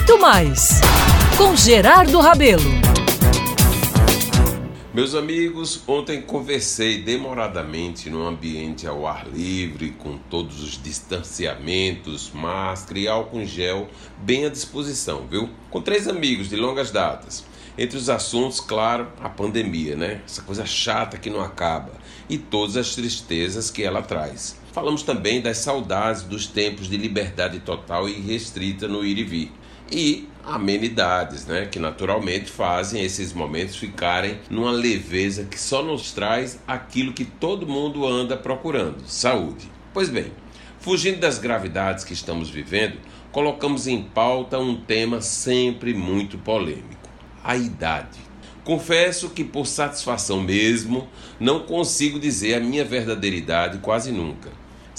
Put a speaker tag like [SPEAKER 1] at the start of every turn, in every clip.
[SPEAKER 1] muito mais com Gerardo Rabelo.
[SPEAKER 2] Meus amigos, ontem conversei demoradamente no ambiente ao ar livre, com todos os distanciamentos, máscara e álcool gel bem à disposição, viu? Com três amigos de longas datas. Entre os assuntos, claro, a pandemia, né? Essa coisa chata que não acaba e todas as tristezas que ela traz. Falamos também das saudades dos tempos de liberdade total e restrita no ir e vir e amenidades, né, que naturalmente fazem esses momentos ficarem numa leveza que só nos traz aquilo que todo mundo anda procurando: saúde. Pois bem, fugindo das gravidades que estamos vivendo, colocamos em pauta um tema sempre muito polêmico: a idade. Confesso que, por satisfação mesmo, não consigo dizer a minha verdadeira idade quase nunca.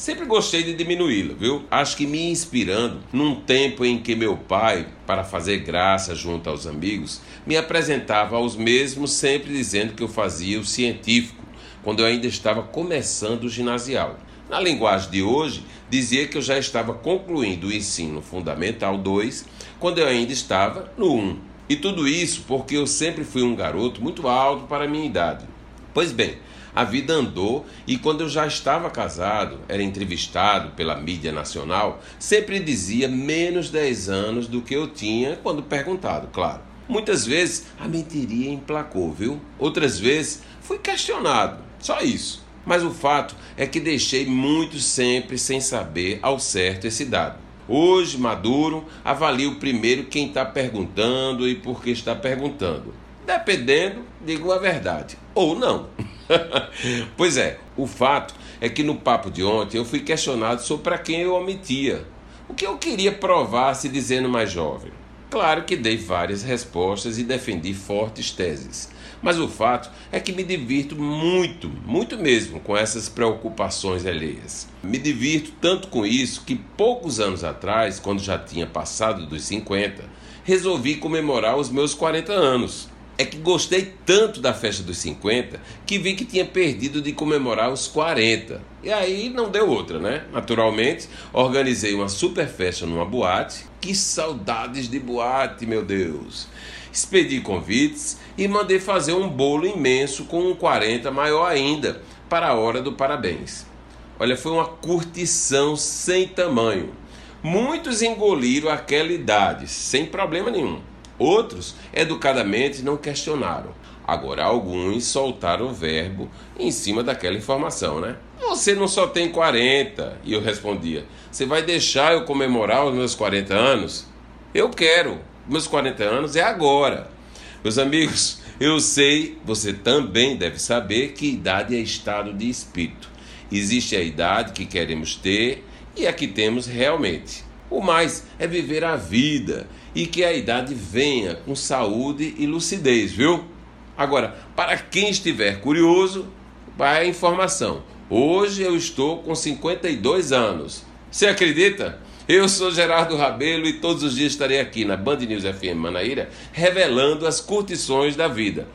[SPEAKER 2] Sempre gostei de diminuí-la, viu? Acho que me inspirando num tempo em que meu pai, para fazer graça junto aos amigos, me apresentava aos mesmos, sempre dizendo que eu fazia o científico, quando eu ainda estava começando o ginasial. Na linguagem de hoje, dizia que eu já estava concluindo o ensino fundamental 2, quando eu ainda estava no 1. E tudo isso porque eu sempre fui um garoto muito alto para a minha idade. Pois bem, a vida andou e quando eu já estava casado, era entrevistado pela mídia nacional, sempre dizia menos 10 anos do que eu tinha quando perguntado, claro. Muitas vezes a mentiria emplacou, viu? Outras vezes fui questionado, só isso. Mas o fato é que deixei muito sempre sem saber ao certo esse dado. Hoje, maduro, avalio primeiro quem está perguntando e por que está perguntando. Dependendo, digo a verdade. Ou não. pois é, o fato é que no papo de ontem eu fui questionado sobre para quem eu omitia. O que eu queria provar se dizendo mais jovem. Claro que dei várias respostas e defendi fortes teses. Mas o fato é que me divirto muito, muito mesmo com essas preocupações alheias. Me divirto tanto com isso que poucos anos atrás, quando já tinha passado dos 50, resolvi comemorar os meus 40 anos é que gostei tanto da festa dos 50 que vi que tinha perdido de comemorar os 40. E aí não deu outra, né? Naturalmente, organizei uma super festa numa boate. Que saudades de boate, meu Deus! Expedi convites e mandei fazer um bolo imenso com um 40 maior ainda para a hora do parabéns. Olha, foi uma curtição sem tamanho. Muitos engoliram aquela idade sem problema nenhum. Outros, educadamente, não questionaram. Agora, alguns soltaram o verbo em cima daquela informação, né? Você não só tem 40. E eu respondia: Você vai deixar eu comemorar os meus 40 anos? Eu quero. Meus 40 anos é agora. Meus amigos, eu sei, você também deve saber que idade é estado de espírito. Existe a idade que queremos ter e a que temos realmente. O mais é viver a vida e que a idade venha com saúde e lucidez, viu? Agora, para quem estiver curioso, vai a informação. Hoje eu estou com 52 anos. Você acredita? Eu sou Gerardo Rabelo e todos os dias estarei aqui na Band News FM Manaíra revelando as curtições da vida.